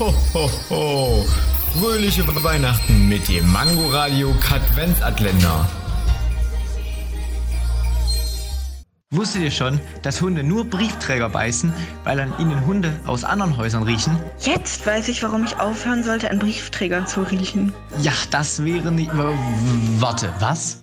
Ho, ho, ho. Fröhliche Weihnachten mit dem Mangoradio Katwenzatländer. Wusstet ihr schon, dass Hunde nur Briefträger beißen, weil an ihnen Hunde aus anderen Häusern riechen? Jetzt weiß ich, warum ich aufhören sollte, an Briefträgern zu riechen. Ja, das wäre nicht. Warte, was?